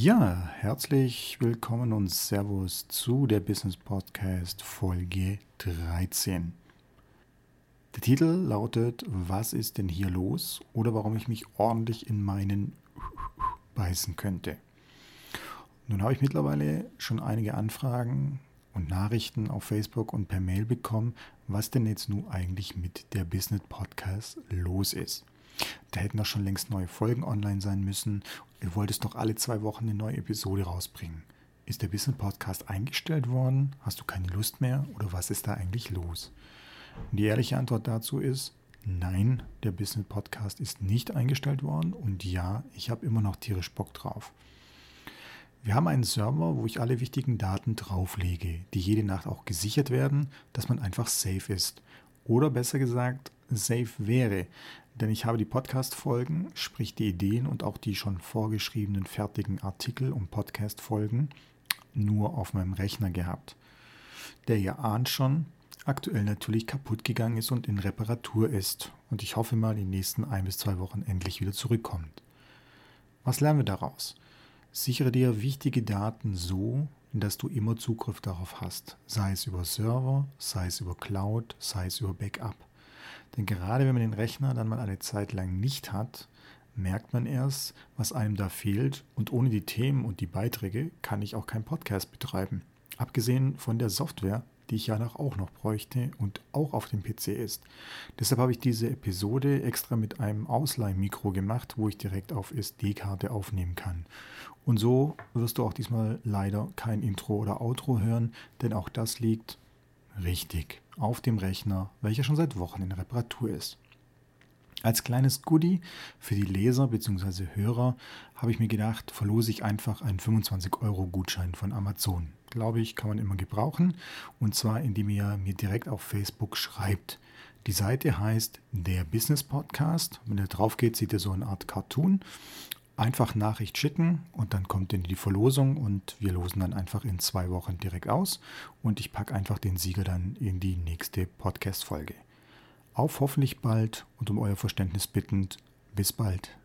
Ja, herzlich willkommen und Servus zu der Business Podcast Folge 13. Der Titel lautet Was ist denn hier los oder warum ich mich ordentlich in meinen beißen könnte. Nun habe ich mittlerweile schon einige Anfragen und Nachrichten auf Facebook und per Mail bekommen, was denn jetzt nun eigentlich mit der Business Podcast los ist. Da hätten doch schon längst neue Folgen online sein müssen. Ihr wolltest doch alle zwei Wochen eine neue Episode rausbringen. Ist der Business Podcast eingestellt worden? Hast du keine Lust mehr? Oder was ist da eigentlich los? Und die ehrliche Antwort dazu ist, nein, der Business Podcast ist nicht eingestellt worden. Und ja, ich habe immer noch tierisch Bock drauf. Wir haben einen Server, wo ich alle wichtigen Daten drauflege, die jede Nacht auch gesichert werden, dass man einfach safe ist. Oder besser gesagt, safe wäre. Denn ich habe die Podcast-Folgen, sprich die Ideen und auch die schon vorgeschriebenen fertigen Artikel und Podcast-Folgen nur auf meinem Rechner gehabt. Der ihr ahnt schon, aktuell natürlich kaputt gegangen ist und in Reparatur ist. Und ich hoffe mal, in den nächsten ein bis zwei Wochen endlich wieder zurückkommt. Was lernen wir daraus? Sichere dir wichtige Daten so, dass du immer Zugriff darauf hast, sei es über Server, sei es über Cloud, sei es über Backup. Denn gerade wenn man den Rechner dann mal eine Zeit lang nicht hat, merkt man erst, was einem da fehlt und ohne die Themen und die Beiträge kann ich auch keinen Podcast betreiben. Abgesehen von der Software, die ich ja noch auch noch bräuchte und auch auf dem PC ist. Deshalb habe ich diese Episode extra mit einem Ausleihmikro gemacht, wo ich direkt auf SD-Karte aufnehmen kann. Und so wirst du auch diesmal leider kein Intro oder Outro hören, denn auch das liegt richtig auf dem Rechner, welcher schon seit Wochen in Reparatur ist. Als kleines Goodie für die Leser bzw. Hörer habe ich mir gedacht, verlose ich einfach einen 25-Euro-Gutschein von Amazon. Glaube ich, kann man immer gebrauchen. Und zwar, indem ihr mir direkt auf Facebook schreibt. Die Seite heißt der Business Podcast. Wenn ihr drauf geht, seht ihr so eine Art Cartoon. Einfach Nachricht schicken und dann kommt in die Verlosung und wir losen dann einfach in zwei Wochen direkt aus und ich packe einfach den Sieger dann in die nächste Podcast-Folge. Auf hoffentlich bald und um euer Verständnis bittend, bis bald.